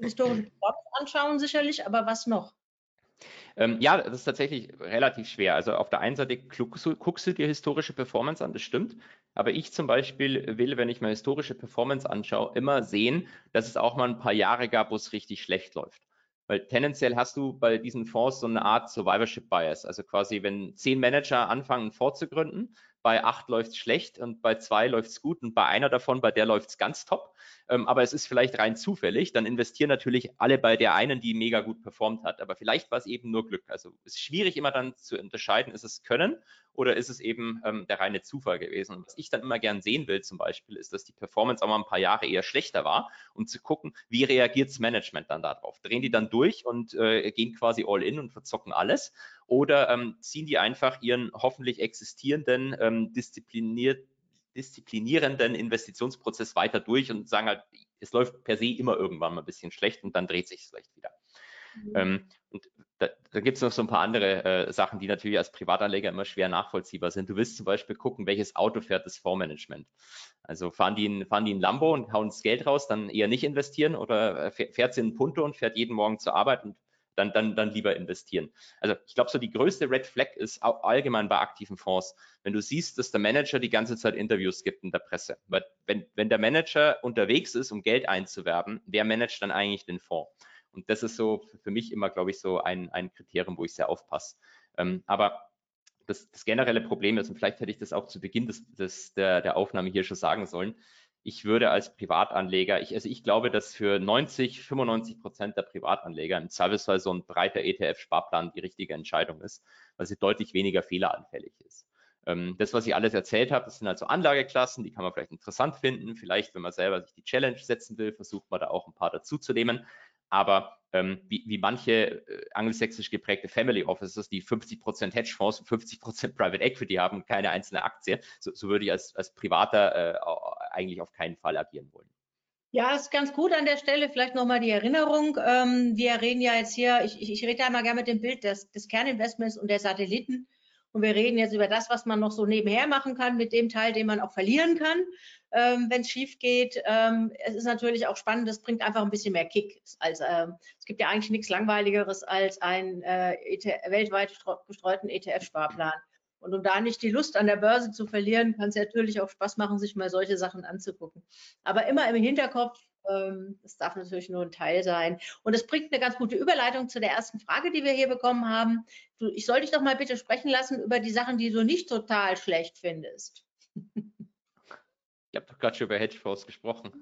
historische Performance anschauen sicherlich, aber was noch?
Ähm, ja, das ist tatsächlich relativ schwer. Also auf der einen Seite guckst du dir historische Performance an, das stimmt. Aber ich zum Beispiel will, wenn ich mir historische Performance anschaue, immer sehen, dass es auch mal ein paar Jahre gab, wo es richtig schlecht läuft. Weil tendenziell hast du bei diesen Fonds so eine Art Survivorship Bias. Also quasi, wenn zehn Manager anfangen, einen Fonds zu gründen, bei acht läuft es schlecht und bei zwei läuft es gut und bei einer davon, bei der läuft es ganz top. Ähm, aber es ist vielleicht rein zufällig. Dann investieren natürlich alle bei der einen, die mega gut performt hat. Aber vielleicht war es eben nur Glück. Also es ist schwierig immer dann zu unterscheiden, ist es Können oder ist es eben ähm, der reine Zufall gewesen? Und was ich dann immer gern sehen will zum Beispiel, ist, dass die Performance auch mal ein paar Jahre eher schlechter war, um zu gucken, wie reagiert das Management dann darauf? Drehen die dann durch und äh, gehen quasi all in und verzocken alles? Oder ähm, ziehen die einfach ihren hoffentlich existierenden, ähm, diszipliniert, disziplinierenden Investitionsprozess weiter durch und sagen halt, es läuft per se immer irgendwann mal ein bisschen schlecht und dann dreht sich es vielleicht wieder. Mhm. Ähm, und da, da gibt es noch so ein paar andere äh, Sachen, die natürlich als Privatanleger immer schwer nachvollziehbar sind. Du willst zum Beispiel gucken, welches Auto fährt das Fondsmanagement. Also fahren die, ein, fahren die ein Lambo und hauen das Geld raus, dann eher nicht investieren oder äh, fährt sie in Punto und fährt jeden Morgen zur Arbeit und dann, dann, dann lieber investieren. Also ich glaube, so die größte Red Flag ist allgemein bei aktiven Fonds, wenn du siehst, dass der Manager die ganze Zeit Interviews gibt in der Presse. Weil wenn, wenn der Manager unterwegs ist, um Geld einzuwerben, wer managt dann eigentlich den Fonds? Und das ist so für mich immer, glaube ich, so ein, ein Kriterium, wo ich sehr aufpasse. Ähm, aber das, das, generelle Problem ist, und vielleicht hätte ich das auch zu Beginn des, des, der, der Aufnahme hier schon sagen sollen, ich würde als Privatanleger, ich, also ich glaube, dass für 90, 95 Prozent der Privatanleger im Zweifelsfall so ein breiter ETF-Sparplan die richtige Entscheidung ist, weil sie deutlich weniger fehleranfällig ist. Ähm, das, was ich alles erzählt habe, das sind also Anlageklassen, die kann man vielleicht interessant finden. Vielleicht, wenn man selber sich die Challenge setzen will, versucht man da auch ein paar dazuzunehmen. Aber ähm, wie, wie, manche äh, angelsächsisch geprägte Family Offices, die 50% Hedgefonds und 50% (laughs) Private Equity haben, keine einzelne Aktie, so, so würde ich als, als Privater äh, eigentlich auf keinen Fall agieren wollen.
Ja, ist ganz gut an der Stelle. Vielleicht nochmal die Erinnerung. Ähm, wir reden ja jetzt hier, ich, ich, ich rede ja immer gerne mit dem Bild des, des Kerninvestments und der Satelliten. Und wir reden jetzt über das, was man noch so nebenher machen kann, mit dem Teil, den man auch verlieren kann, ähm, wenn es schief geht. Ähm, es ist natürlich auch spannend, das bringt einfach ein bisschen mehr Kick. Als, ähm, es gibt ja eigentlich nichts Langweiligeres als einen äh, e weltweit gestreuten ETF-Sparplan. Und um da nicht die Lust an der Börse zu verlieren, kann es natürlich auch Spaß machen, sich mal solche Sachen anzugucken. Aber immer im Hinterkopf, ähm, das darf natürlich nur ein Teil sein. Und es bringt eine ganz gute Überleitung zu der ersten Frage, die wir hier bekommen haben. Du, ich soll dich doch mal bitte sprechen lassen über die Sachen, die du nicht total schlecht findest.
Ich habe doch gerade schon über Hedgefonds gesprochen.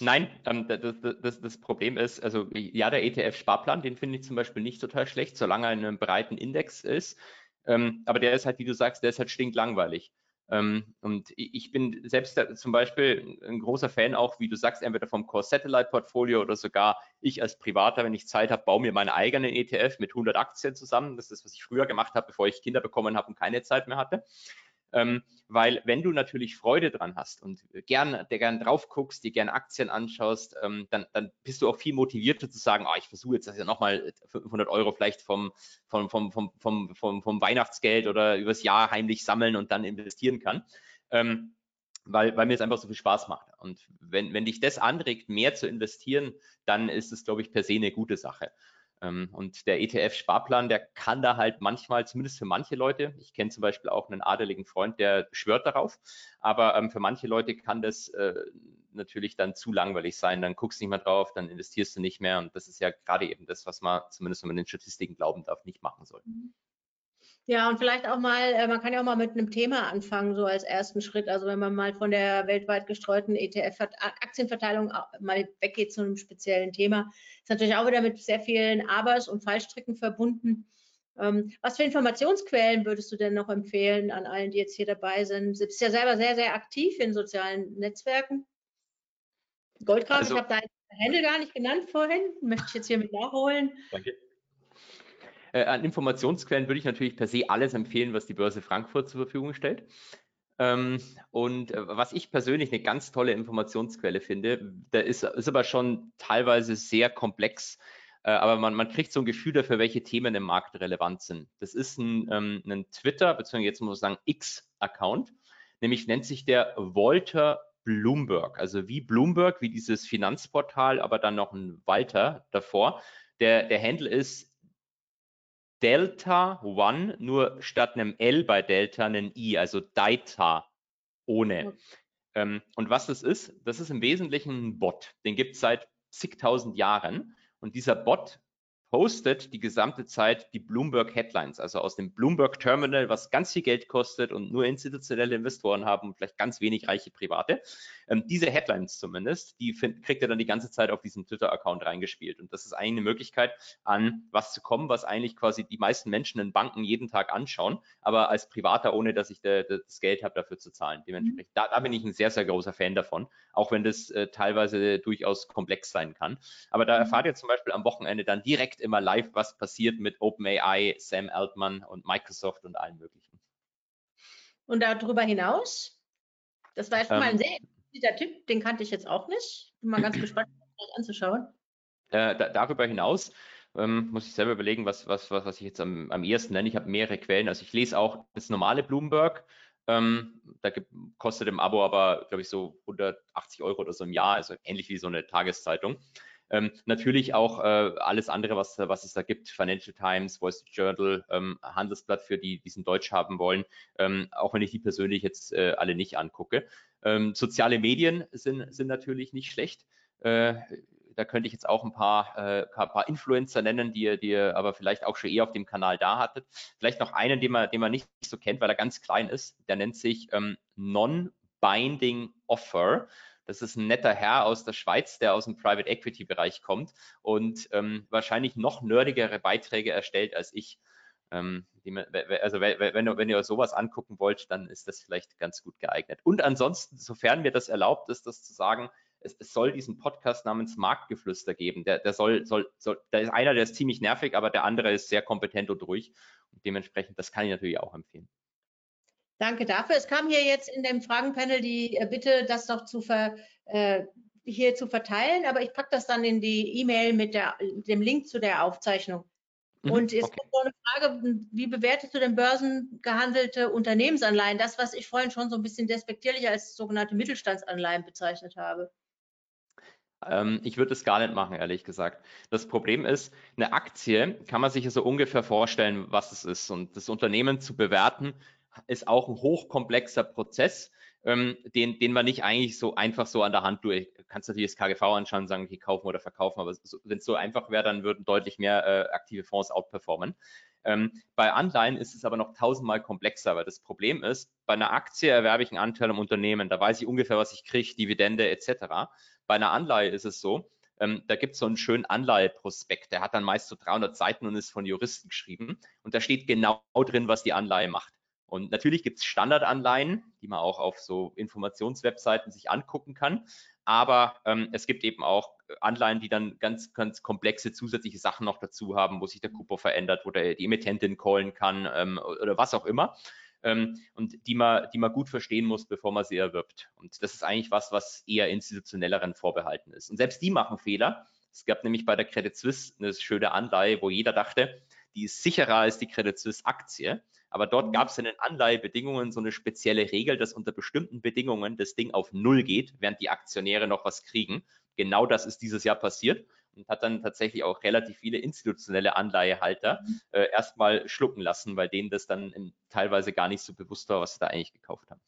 Nein, ähm, das, das, das, Problem ist, also ja, der ETF-Sparplan, den finde ich zum Beispiel nicht total schlecht, solange er in einem breiten Index ist. Ähm, aber der ist halt, wie du sagst, der ist halt stinklangweilig. Ähm, und ich bin selbst zum Beispiel ein großer Fan auch, wie du sagst, entweder vom Core Satellite Portfolio oder sogar ich als Privater, wenn ich Zeit habe, baue mir meinen eigenen ETF mit 100 Aktien zusammen. Das ist das, was ich früher gemacht habe, bevor ich Kinder bekommen habe und keine Zeit mehr hatte. Ähm, weil wenn du natürlich Freude dran hast und gern, der gern drauf guckst, dir gern Aktien anschaust, ähm, dann, dann bist du auch viel motivierter zu sagen, oh, ich versuche jetzt das ja nochmal 500 Euro vielleicht vom, vom, vom, vom, vom, vom, vom Weihnachtsgeld oder übers Jahr heimlich sammeln und dann investieren kann. Ähm, weil, weil mir es einfach so viel Spaß macht. Und wenn, wenn dich das anregt, mehr zu investieren, dann ist es, glaube ich, per se eine gute Sache. Ähm, und der ETF-Sparplan, der kann da halt manchmal, zumindest für manche Leute, ich kenne zum Beispiel auch einen adeligen Freund, der schwört darauf, aber ähm, für manche Leute kann das äh, natürlich dann zu langweilig sein. Dann guckst du nicht mehr drauf, dann investierst du nicht mehr. Und das ist ja gerade eben das, was man, zumindest wenn man den Statistiken glauben darf, nicht machen soll. Mhm.
Ja, und vielleicht auch mal, äh, man kann ja auch mal mit einem Thema anfangen, so als ersten Schritt. Also wenn man mal von der weltweit gestreuten ETF-Aktienverteilung mal weggeht zu einem speziellen Thema, ist natürlich auch wieder mit sehr vielen Abers und Fallstricken verbunden. Ähm, was für Informationsquellen würdest du denn noch empfehlen an allen, die jetzt hier dabei sind? Du bist ja selber sehr, sehr aktiv in sozialen Netzwerken. Goldgraf, also, ich habe deinen Handel gar nicht genannt vorhin, möchte ich jetzt hier mit nachholen. Danke.
Äh, an Informationsquellen würde ich natürlich per se alles empfehlen, was die Börse Frankfurt zur Verfügung stellt. Ähm, und äh, was ich persönlich eine ganz tolle Informationsquelle finde, der ist, ist aber schon teilweise sehr komplex, äh, aber man, man kriegt so ein Gefühl dafür, welche Themen im Markt relevant sind. Das ist ein, ähm, ein Twitter, beziehungsweise jetzt muss man sagen X-Account, nämlich nennt sich der Walter Bloomberg, also wie Bloomberg, wie dieses Finanzportal, aber dann noch ein Walter davor. Der, der Handle ist Delta One, nur statt einem L bei Delta ein I, also Data ohne. Okay. Ähm, und was das ist, das ist im Wesentlichen ein Bot. Den gibt es seit zigtausend Jahren. Und dieser Bot postet die gesamte Zeit die Bloomberg Headlines, also aus dem Bloomberg Terminal, was ganz viel Geld kostet und nur institutionelle Investoren haben und vielleicht ganz wenig reiche Private. Ähm, diese Headlines zumindest, die find, kriegt er dann die ganze Zeit auf diesen Twitter-Account reingespielt. Und das ist eigentlich eine Möglichkeit, an was zu kommen, was eigentlich quasi die meisten Menschen in Banken jeden Tag anschauen, aber als Privater, ohne dass ich de, de, das Geld habe, dafür zu zahlen. Dementsprechend, mhm. da, da, bin ich ein sehr, sehr großer Fan davon, auch wenn das äh, teilweise durchaus komplex sein kann. Aber da mhm. erfahrt ihr zum Beispiel am Wochenende dann direkt immer live, was passiert mit OpenAI, Sam Altman und Microsoft und allen möglichen.
Und darüber hinaus, das war jetzt ähm, mal ein sehr interessanter Tipp, den kannte ich jetzt auch nicht. Bin mal ganz gespannt, (clears throat) das anzuschauen.
Äh, da, darüber hinaus ähm, muss ich selber überlegen, was, was, was, was ich jetzt am, am ehesten nenne. Ich habe mehrere Quellen. Also ich lese auch das normale Bloomberg. Ähm, da gibt, kostet im Abo aber, glaube ich, so 180 Euro oder so im Jahr, also ähnlich wie so eine Tageszeitung. Ähm, natürlich auch äh, alles andere, was, was es da gibt, Financial Times, Wall Street Journal, ähm, Handelsblatt für die, die es in Deutsch haben wollen, ähm, auch wenn ich die persönlich jetzt äh, alle nicht angucke. Ähm, soziale Medien sind, sind natürlich nicht schlecht. Äh, da könnte ich jetzt auch ein paar, äh, paar Influencer nennen, die ihr, die ihr aber vielleicht auch schon eher auf dem Kanal da hattet. Vielleicht noch einen, den man, den man nicht so kennt, weil er ganz klein ist. Der nennt sich ähm, Non-Binding Offer. Das ist ein netter Herr aus der Schweiz, der aus dem Private Equity Bereich kommt und ähm, wahrscheinlich noch nerdigere Beiträge erstellt als ich. Ähm, also wenn, wenn, ihr sowas angucken wollt, dann ist das vielleicht ganz gut geeignet. Und ansonsten, sofern mir das erlaubt ist, das zu sagen, es, es soll diesen Podcast namens Marktgeflüster geben. Der, der soll, soll, soll, da ist einer, der ist ziemlich nervig, aber der andere ist sehr kompetent und ruhig. Und dementsprechend, das kann ich natürlich auch empfehlen.
Danke dafür. Es kam hier jetzt in dem Fragenpanel die äh, Bitte, das doch zu ver, äh, hier zu verteilen, aber ich packe das dann in die E-Mail mit der, dem Link zu der Aufzeichnung. Mhm, Und jetzt okay. kommt noch eine Frage, wie bewertest du denn börsengehandelte Unternehmensanleihen? Das, was ich vorhin schon so ein bisschen despektierlich als sogenannte Mittelstandsanleihen bezeichnet habe.
Ähm, ich würde es gar nicht machen, ehrlich gesagt. Das Problem ist, eine Aktie kann man sich ja so ungefähr vorstellen, was es ist. Und das Unternehmen zu bewerten, ist auch ein hochkomplexer Prozess, ähm, den, den man nicht eigentlich so einfach so an der Hand durch. Du kannst natürlich das KGV anschauen und sagen, okay, kaufen oder verkaufen, aber so, wenn es so einfach wäre, dann würden deutlich mehr äh, aktive Fonds outperformen. Ähm, bei Anleihen ist es aber noch tausendmal komplexer, weil das Problem ist, bei einer Aktie erwerbe ich einen Anteil im Unternehmen, da weiß ich ungefähr, was ich kriege, Dividende etc. Bei einer Anleihe ist es so, ähm, da gibt es so einen schönen Anleiheprospekt, der hat dann meist so 300 Seiten und ist von Juristen geschrieben und da steht genau drin, was die Anleihe macht. Und natürlich gibt es Standardanleihen, die man auch auf so Informationswebseiten sich angucken kann. Aber ähm, es gibt eben auch Anleihen, die dann ganz, ganz komplexe zusätzliche Sachen noch dazu haben, wo sich der Coupon verändert, wo der, die Emittentin callen kann ähm, oder was auch immer. Ähm, und die man, die man gut verstehen muss, bevor man sie erwirbt. Und das ist eigentlich was, was eher institutionelleren vorbehalten ist. Und selbst die machen Fehler. Es gab nämlich bei der Credit Suisse eine schöne Anleihe, wo jeder dachte, die ist sicherer als die Credit Suisse Aktie. Aber dort mhm. gab es in den Anleihebedingungen so eine spezielle Regel, dass unter bestimmten Bedingungen das Ding auf Null geht, während die Aktionäre noch was kriegen. Genau das ist dieses Jahr passiert und hat dann tatsächlich auch relativ viele institutionelle Anleihehalter mhm. äh, erstmal schlucken lassen, weil denen das dann in, teilweise gar nicht so bewusst war, was sie da eigentlich gekauft haben.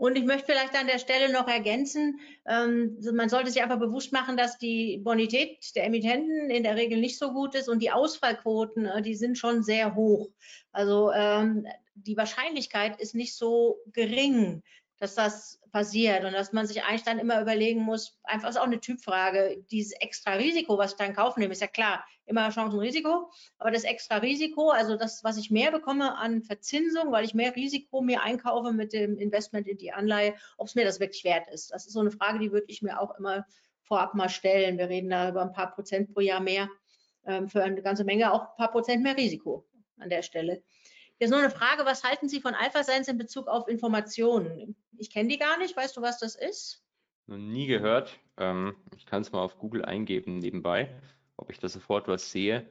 Und ich möchte vielleicht an der Stelle noch ergänzen, ähm, man sollte sich einfach bewusst machen, dass die Bonität der Emittenten in der Regel nicht so gut ist und die Ausfallquoten, äh, die sind schon sehr hoch. Also ähm, die Wahrscheinlichkeit ist nicht so gering, dass das passiert und dass man sich eigentlich dann immer überlegen muss, einfach ist auch eine Typfrage, dieses extra Risiko, was ich dann kaufen nehme, ist ja klar, immer Chance und Risiko, aber das extra Risiko, also das, was ich mehr bekomme an Verzinsung, weil ich mehr Risiko mir einkaufe mit dem Investment in die Anleihe, ob es mir das wirklich wert ist. Das ist so eine Frage, die würde ich mir auch immer vorab mal stellen. Wir reden da über ein paar Prozent pro Jahr mehr, ähm, für eine ganze Menge auch ein paar Prozent mehr Risiko an der Stelle. Jetzt nur eine Frage, was halten Sie von Alpha Science in Bezug auf Informationen? Ich kenne die gar nicht. Weißt du, was das ist?
Noch nie gehört. Ähm, ich kann es mal auf Google eingeben nebenbei, ob ich da sofort was sehe.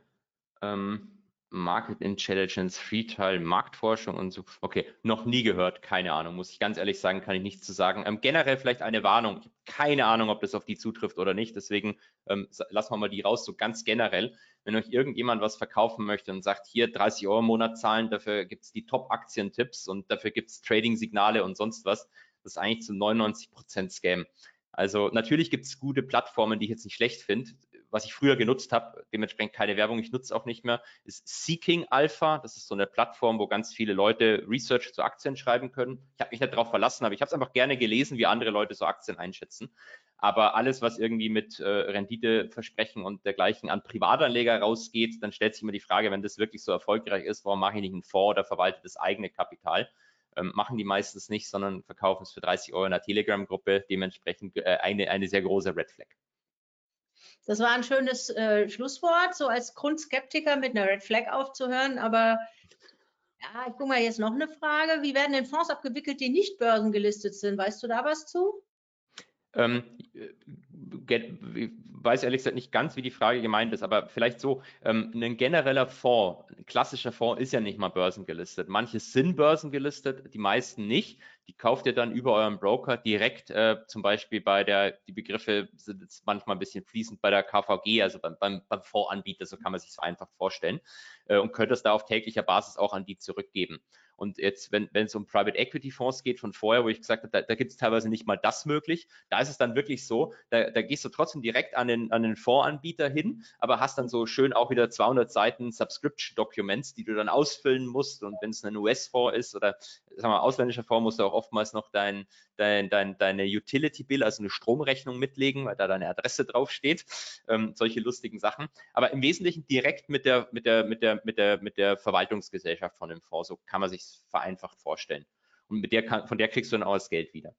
Ähm, Market Intelligence, Retail, Marktforschung und so. Okay, noch nie gehört, keine Ahnung, muss ich ganz ehrlich sagen, kann ich nichts zu sagen. Ähm, generell vielleicht eine Warnung. Keine Ahnung, ob das auf die zutrifft oder nicht. Deswegen ähm, lassen wir mal die raus, so ganz generell wenn euch irgendjemand was verkaufen möchte und sagt, hier 30 Euro im Monat zahlen, dafür gibt es die Top-Aktientipps und dafür gibt es Trading-Signale und sonst was, das ist eigentlich zu 99 Prozent Scam. Also natürlich gibt es gute Plattformen, die ich jetzt nicht schlecht finde. Was ich früher genutzt habe, dementsprechend keine Werbung, ich nutze auch nicht mehr, ist Seeking Alpha. Das ist so eine Plattform, wo ganz viele Leute Research zu Aktien schreiben können. Ich habe mich nicht darauf verlassen, aber ich habe es einfach gerne gelesen, wie andere Leute so Aktien einschätzen. Aber alles, was irgendwie mit äh, Renditeversprechen und dergleichen an Privatanleger rausgeht, dann stellt sich immer die Frage, wenn das wirklich so erfolgreich ist, warum mache ich nicht einen Fonds oder verwalte das eigene Kapital? Ähm, machen die meistens nicht, sondern verkaufen es für 30 Euro in der Telegram-Gruppe, dementsprechend äh, eine, eine sehr große Red Flag.
Das war ein schönes äh, Schlusswort, so als Grundskeptiker mit einer Red Flag aufzuhören, aber ja, ich gucke mal jetzt noch eine Frage. Wie werden denn Fonds abgewickelt, die nicht börsengelistet sind? Weißt du da was zu?
Ähm, weiß ehrlich gesagt nicht ganz, wie die Frage gemeint ist, aber vielleicht so, ähm, ein genereller Fonds, ein klassischer Fonds ist ja nicht mal börsengelistet. Manche sind börsengelistet, die meisten nicht. Die kauft ihr dann über euren Broker direkt, äh, zum Beispiel bei der, die Begriffe sind jetzt manchmal ein bisschen fließend bei der KVG, also beim, beim, beim Fondsanbieter, so kann man sich so einfach vorstellen, äh, und könnt das da auf täglicher Basis auch an die zurückgeben. Und jetzt, wenn, wenn es um Private Equity Fonds geht von vorher, wo ich gesagt habe, da, da gibt es teilweise nicht mal das möglich, da ist es dann wirklich so, da, da gehst du trotzdem direkt an den, an den Fondsanbieter hin, aber hast dann so schön auch wieder 200 Seiten Subscription Documents, die du dann ausfüllen musst. Und wenn es ein US-Fonds ist oder sagen wir, ausländischer Fonds, musst du auch oftmals noch dein, dein, dein, deine Utility Bill, also eine Stromrechnung mitlegen, weil da deine Adresse draufsteht. Ähm, solche lustigen Sachen. Aber im Wesentlichen direkt mit der, mit der, mit der, mit der, mit der Verwaltungsgesellschaft von dem Fonds. So kann man sich vereinfacht vorstellen. Und mit der von der kriegst du dann auch das Geld wieder.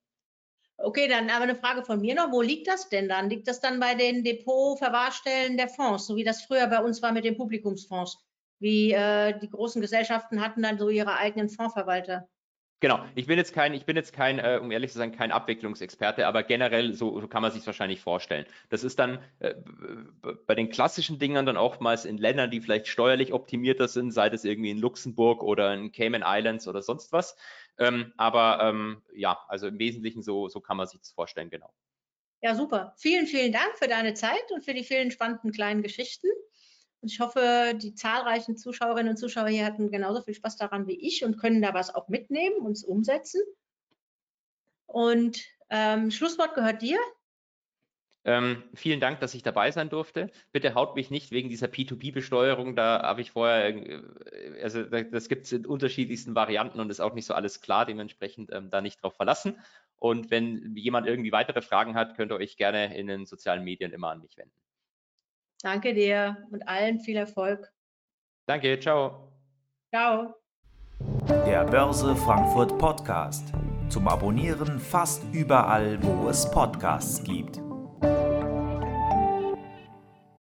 Okay, dann aber eine Frage von mir noch. Wo liegt das denn dann? Liegt das dann bei den Depot-Verwahrstellen der Fonds, so wie das früher bei uns war mit den Publikumsfonds? Wie äh, die großen Gesellschaften hatten dann so ihre eigenen Fondsverwalter?
Genau, ich bin jetzt kein, ich bin jetzt kein, äh, um ehrlich zu sein, kein Abwicklungsexperte, aber generell so, so kann man sich wahrscheinlich vorstellen. Das ist dann äh, bei den klassischen Dingern dann oftmals in Ländern, die vielleicht steuerlich optimierter sind, sei das irgendwie in Luxemburg oder in Cayman Islands oder sonst was. Ähm, aber ähm, ja, also im Wesentlichen so, so kann man sich das vorstellen, genau.
Ja, super. Vielen, vielen Dank für deine Zeit und für die vielen spannenden kleinen Geschichten. Und ich hoffe, die zahlreichen Zuschauerinnen und Zuschauer hier hatten genauso viel Spaß daran wie ich und können da was auch mitnehmen und es umsetzen. Und ähm, Schlusswort gehört dir.
Ähm, vielen Dank, dass ich dabei sein durfte. Bitte haut mich nicht wegen dieser P2P-Besteuerung. Da habe ich vorher, äh, also das gibt es in unterschiedlichsten Varianten und ist auch nicht so alles klar. Dementsprechend ähm, da nicht drauf verlassen. Und wenn jemand irgendwie weitere Fragen hat, könnt ihr euch gerne in den sozialen Medien immer an mich wenden.
Danke dir und allen viel Erfolg.
Danke, ciao.
Ciao.
Der Börse Frankfurt Podcast. Zum Abonnieren fast überall, wo es Podcasts gibt.